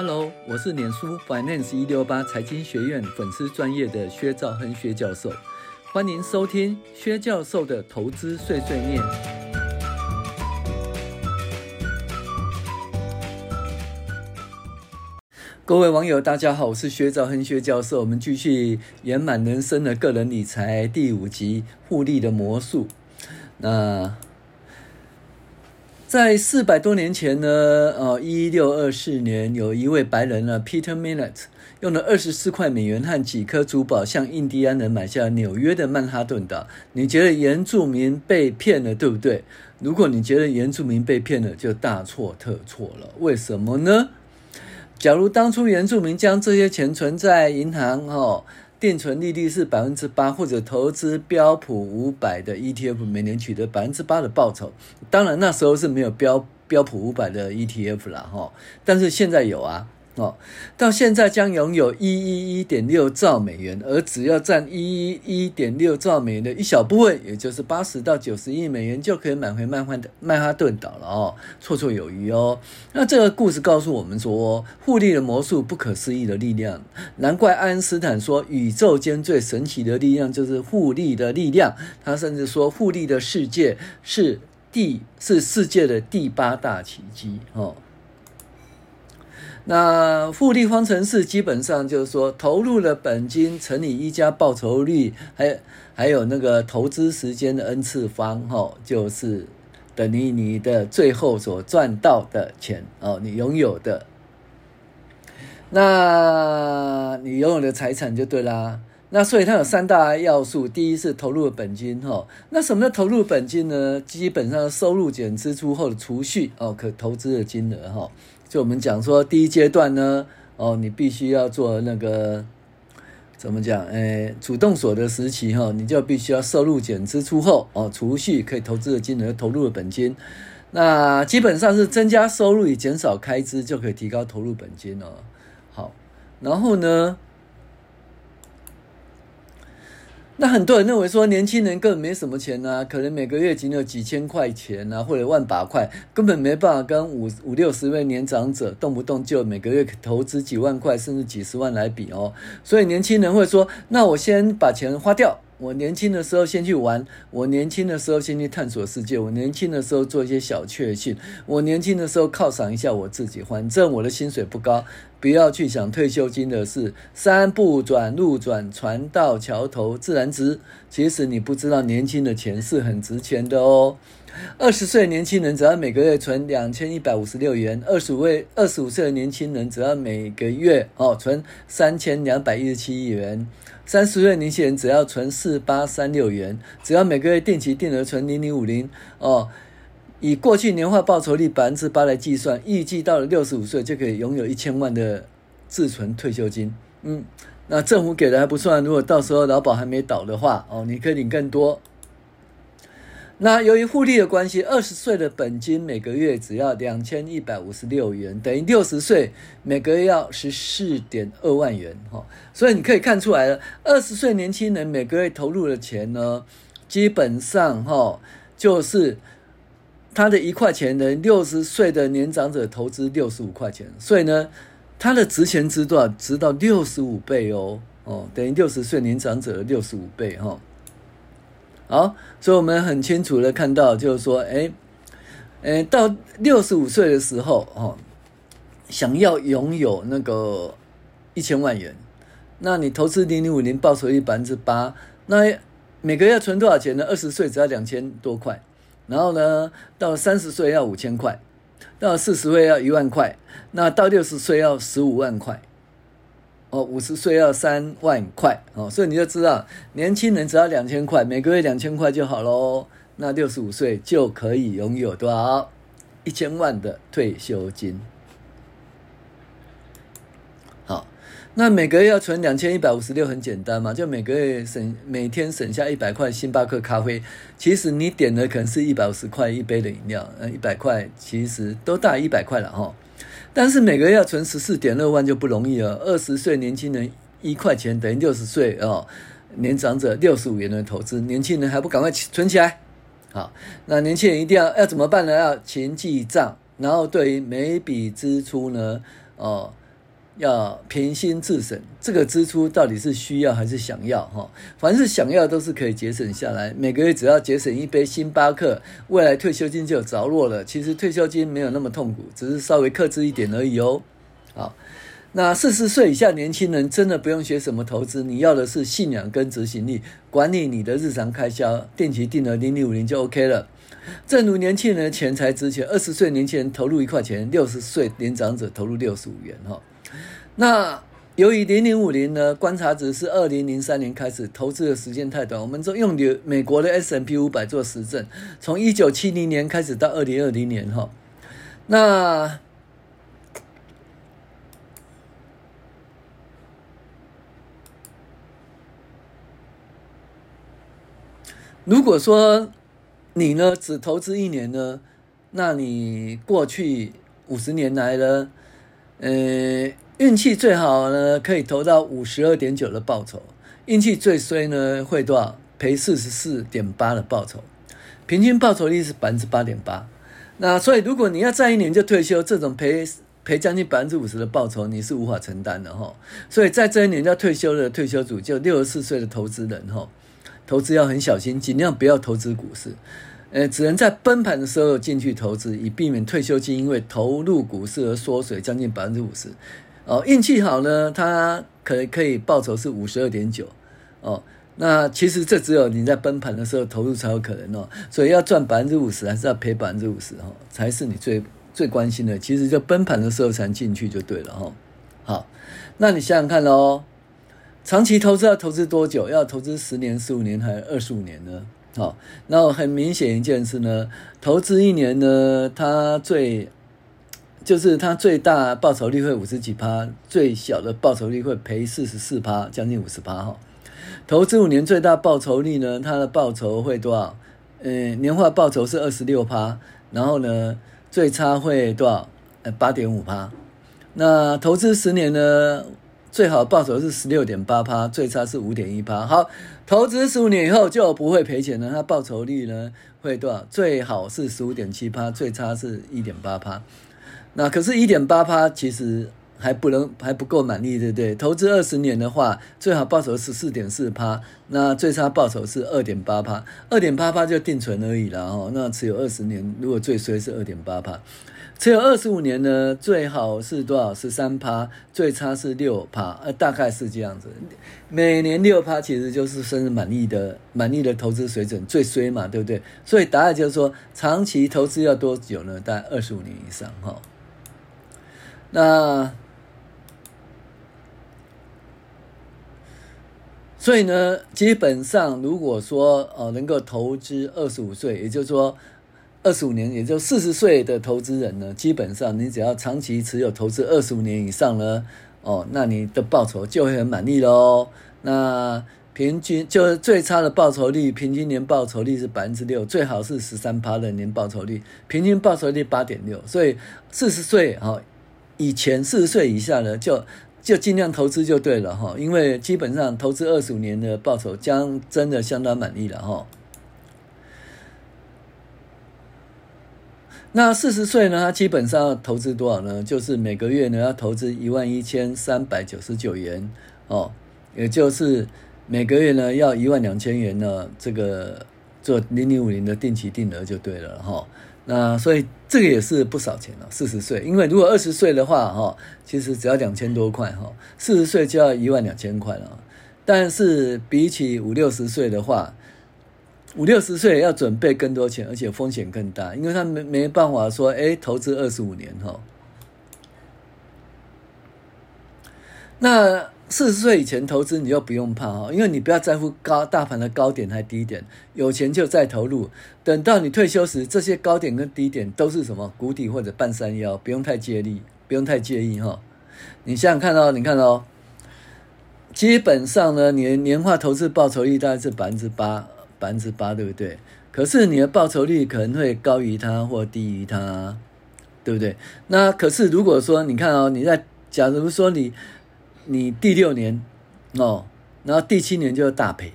Hello，我是脸书 Finance 一六八财经学院粉丝专业的薛兆亨薛教授，欢迎收听薛教授的投资碎碎念。各位网友，大家好，我是薛兆亨薛教授，我们继续圆满人生的个人理财第五集复利的魔术。那。在四百多年前呢，呃，一六二四年，有一位白人呢，Peter Millett，用了二十四块美元和几颗珠宝，向印第安人买下纽约的曼哈顿岛。你觉得原住民被骗了，对不对？如果你觉得原住民被骗了，就大错特错了。为什么呢？假如当初原住民将这些钱存在银行，哦。定存利率是百分之八，或者投资标普五百的 ETF，每年取得百分之八的报酬。当然那时候是没有标标普五百的 ETF 了，哈，但是现在有啊。哦，到现在将拥有一一一点六兆美元，而只要占一一一点六兆美元的一小部分，也就是八十到九十亿美元，就可以买回曼哈的曼哈顿岛了哦，绰绰有余哦。那这个故事告诉我们说，互利的魔术，不可思议的力量，难怪爱因斯坦说，宇宙间最神奇的力量就是互利的力量。他甚至说，互利的世界是第是世界的第八大奇迹哦。那复利方程式基本上就是说，投入的本金乘以一加报酬率，还还有那个投资时间的 n 次方，哈，就是等于你的最后所赚到的钱哦，你拥有的，那你拥有的财产就对啦。那所以它有三大要素，第一是投入本金，哈，那什么叫投入本金呢？基本上收入减支出后的储蓄哦，可投资的金额，哈。就我们讲说，第一阶段呢，哦，你必须要做那个怎么讲？诶，主动所得时期哈，你就必须要收入减支出后哦，储蓄可以投资的金额，投入的本金。那基本上是增加收入与减少开支就可以提高投入本金哦。好，然后呢？那很多人认为说，年轻人根本没什么钱呐，可能每个月仅有几千块钱呐，或者万把块，根本没办法跟五五六十位年长者动不动就每个月投资几万块甚至几十万来比哦。所以年轻人会说，那我先把钱花掉。我年轻的时候先去玩，我年轻的时候先去探索世界，我年轻的时候做一些小确幸，我年轻的时候犒赏一下我自己。反正我的薪水不高，不要去想退休金的事。山不转路转，船到桥头自然直。其实你不知道，年轻的钱是很值钱的哦。二十岁的年轻人只要每个月存两千一百五十六元，二十五位二十五岁的年轻人只要每个月哦存三千两百一十七元。三十岁年轻人只要存四八三六元，只要每个月定期定额存零零五零哦，以过去年化报酬率百分之八来计算，预计到了六十五岁就可以拥有一千万的自存退休金。嗯，那政府给的还不算，如果到时候劳保还没倒的话哦，你可以领更多。那由于复利的关系，二十岁的本金每个月只要两千一百五十六元，等于六十岁每个月要十四点二万元哈。所以你可以看出来了，二十岁年轻人每个月投入的钱呢，基本上哈就是他的一块钱的六十岁的年长者投资六十五块钱，所以呢，他的值钱值多少？值到六十五倍哦哦，等于六十岁年长者的六十五倍哈。好，所以我们很清楚的看到，就是说，哎，哎，到六十五岁的时候，哦，想要拥有那个一千万元，那你投资零零五零报酬率百分之八，那每个月存多少钱呢？二十岁只要两千多块，然后呢，到三十岁要五千块，到四十岁要一万块，那到六十岁要十五万块。哦，五十岁要三万块哦，所以你就知道，年轻人只要两千块，每个月两千块就好喽。那六十五岁就可以拥有多少？一千万的退休金。好，那每个月要存两千一百五十六，很简单嘛，就每个月省，每天省下一百块星巴克咖啡。其实你点的可能是一百五十块一杯的饮料，呃，一百块其实都大一百块了哈。但是每个月要存十四点二万就不容易了。二十岁年轻人一块钱等于六十岁哦，年长者六十五元的投资，年轻人还不赶快存起来？好，那年轻人一定要要怎么办呢？要勤记账，然后对于每笔支出呢，哦，要平心自省，这个支出到底是需要还是想要？哈，凡是想要都是可以节省下来，每个月只要节省一杯星巴克，未来退休金就有着落了。其实退休金没有那么痛苦，只是稍微克制一点而已哦。好，那四十岁以下年轻人真的不用学什么投资，你要的是信仰跟执行力，管理你的日常开销，定期定额零零五零就 OK 了。正如年轻人的钱财值钱，二十岁年轻人投入一块钱，六十岁年长者投入六十五元哈。那由于零零五零呢，观察值是二零零三年开始投资的时间太短，我们就用美国的 S M P 五百做实证，从一九七零年开始到二零二零年哈。那如果说你呢只投资一年呢，那你过去五十年来呢，呃。运气最好呢，可以投到五十二点九的报酬；运气最衰呢，会多少？赔四十四点八的报酬。平均报酬率是百分之八点八。那所以，如果你要在一年就退休，这种赔赔将近百分之五十的报酬，你是无法承担的哈。所以在这一年要退休的退休组，就六十四岁的投资人哈，投资要很小心，尽量不要投资股市。呃，只能在崩盘的时候进去投资，以避免退休金因为投入股市而缩水将近百分之五十。哦，运气好呢，它可可以报酬是五十二点九，哦，那其实这只有你在崩盘的时候投入才有可能哦，所以要赚百分之五十还是要赔百分之五十哦，才是你最最关心的。其实就崩盘的时候才进去就对了、哦。好，那你想想看喽，长期投资要投资多久？要投资十年、十五年还是二十五年呢？好、哦，那很明显一件事呢，投资一年呢，它最就是它最大报酬率会五十几趴，最小的报酬率会赔四十四趴，将近五十趴哈。投资五年最大报酬率呢，它的报酬会多少？呃，年化报酬是二十六趴，然后呢，最差会多少？呃，八点五趴。那投资十年呢，最好报酬是十六点八趴，最差是五点一趴。好，投资十五年以后就不会赔钱了，它报酬率呢会多少？最好是十五点七趴，最差是一点八趴。那可是，一点八趴其实还不能还不够满意，对不对？投资二十年的话，最好报酬是四点四趴，那最差报酬是二点八趴，二点八趴就定存而已了哦。那持有二十年，如果最衰是二点八趴，持有二十五年呢，最好是多少？是三趴，最差是六趴，呃，大概是这样子。每年六趴其实就是算是满意的满意的投资水准，最衰嘛，对不对？所以答案就是说，长期投资要多久呢？大概二十五年以上，哈。那，所以呢，基本上如果说呃能够投资二十五岁，也就是说二十五年，也就四十岁的投资人呢，基本上你只要长期持有投资二十五年以上呢，哦，那你的报酬就会很满意喽。那平均就是最差的报酬率，平均年报酬率是百分之六，最好是十三趴的年报酬率，平均报酬率八点六，所以四十岁哈。以前四十岁以下呢，就就尽量投资就对了哈，因为基本上投资二十五年的报酬将真的相当满意了哈。那四十岁呢，他基本上投资多少呢？就是每个月呢要投资一万一千三百九十九元哦，也就是每个月呢要一万两千元呢，这个做零零五零的定期定额就对了哈。那所以这个也是不少钱了，四十岁，因为如果二十岁的话，哈，其实只要两千多块，哈，四十岁就要一万两千块了。但是比起五六十岁的话，五六十岁要准备更多钱，而且风险更大，因为他没没办法说，哎，投资二十五年，哈。那。四十岁以前投资你就不用怕哈，因为你不要在乎高大盘的高点还低点，有钱就再投入。等到你退休时，这些高点跟低点都是什么谷底或者半山腰，不用太介意，不用太介意哈。你想想看哦，你看哦，基本上呢，年年化投资报酬率大概是百分之八，百分之八对不对？可是你的报酬率可能会高于它或低于它，对不对？那可是如果说你看哦，你在假如说你。你第六年哦，然后第七年就大赔，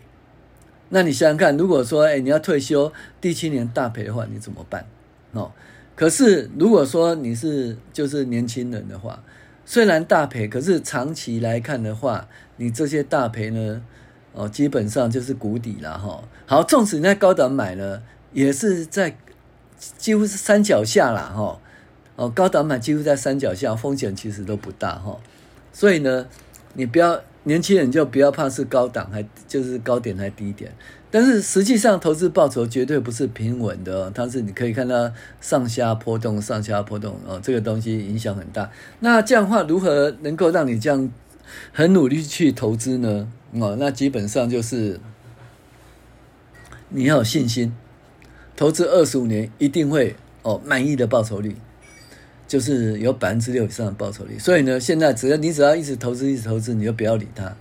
那你想想看，如果说哎你要退休，第七年大赔的话，你怎么办？哦，可是如果说你是就是年轻人的话，虽然大赔，可是长期来看的话，你这些大赔呢，哦，基本上就是谷底了哈。好，纵使你在高档买呢，也是在几乎是山脚下了哈。哦，高档买几乎在山脚下，风险其实都不大哈。所以呢，你不要年轻人就不要怕是高档还就是高点还低点。但是实际上，投资报酬绝对不是平稳的，它是你可以看到上下波动，上下波动哦，这个东西影响很大。那这样的话，如何能够让你这样很努力去投资呢？哦，那基本上就是你要有信心，投资二十五年一定会哦满意的报酬率，就是有百分之六以上的报酬率。所以呢，现在只要你只要一直投资，一直投资，你就不要理它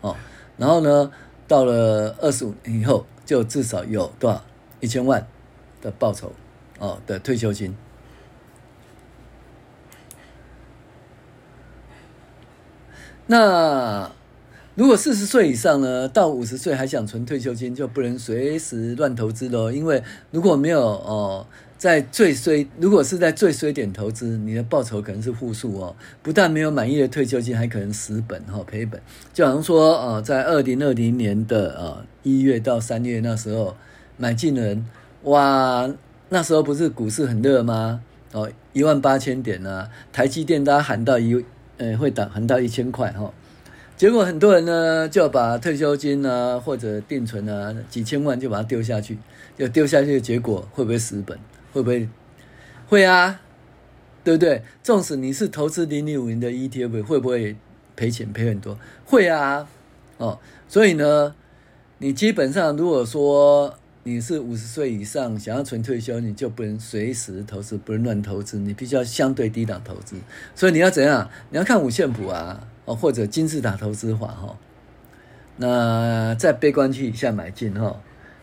哦。然后呢，到了二十五年以后，就至少有多少一千万的报酬哦的退休金。那如果四十岁以上呢，到五十岁还想存退休金，就不能随时乱投资喽。因为如果没有哦。在最衰，如果是在最衰点投资，你的报酬可能是负数哦。不但没有满意的退休金，还可能蚀本哈赔本。就好像说，呃，在二零二零年的呃一月到三月那时候买进人，哇，那时候不是股市很热吗？哦，一万八千点啊，台积电大家喊到一，呃，会涨喊到一千块哈。结果很多人呢就把退休金啊或者定存啊几千万就把它丢下去，就丢下去的结果会不会蚀本？会不会？会啊，对不对？纵使你是投资零零五零的 ETF，会不会赔钱赔很多？会啊，哦，所以呢，你基本上如果说你是五十岁以上想要存退休，你就不能随时投资，不能乱投资，你必须要相对低档投资。所以你要怎样？你要看五线谱啊，哦，或者金字塔投资法哈。那在悲观期以下买进哈，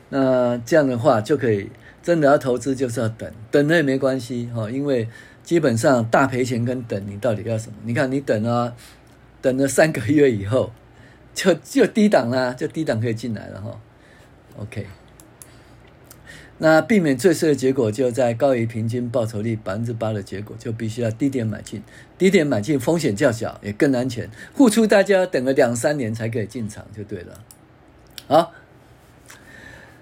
那这样的话就可以。真的要投资就是要等，等了也没关系哈，因为基本上大赔钱跟等，你到底要什么？你看你等啊，等了三个月以后，就就低档啦，就低档可以进来了哈。OK，那避免最衰的结果，就在高于平均报酬率百分之八的结果，就必须要低点买进，低点买进风险较小，也更安全，付出大家等了两三年才可以进场就对了，好。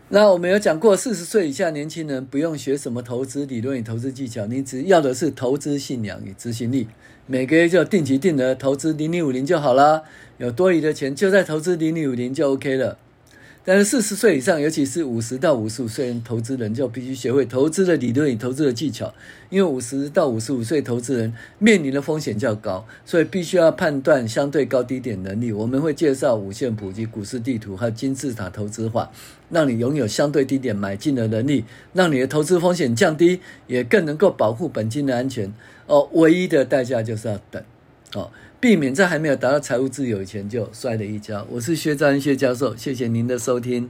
那我们有讲过，四十岁以下年轻人不用学什么投资理论与投资技巧，你只要的是投资信仰与执行力。每个月就定期定额投资零零五零就好了，有多余的钱就在投资零零五零就 OK 了。但是四十岁以上，尤其是五十到五十五岁人投资人，就必须学会投资的理论与投资的技巧。因为五十到五十五岁投资人面临的风险较高，所以必须要判断相对高低点能力。我们会介绍五线谱及股市地图，还有金字塔投资法，让你拥有相对低点买进的能力，让你的投资风险降低，也更能够保护本金的安全。哦，唯一的代价就是要等，哦。避免在还没有达到财务自由以前就摔了一跤。我是薛章薛教授，谢谢您的收听。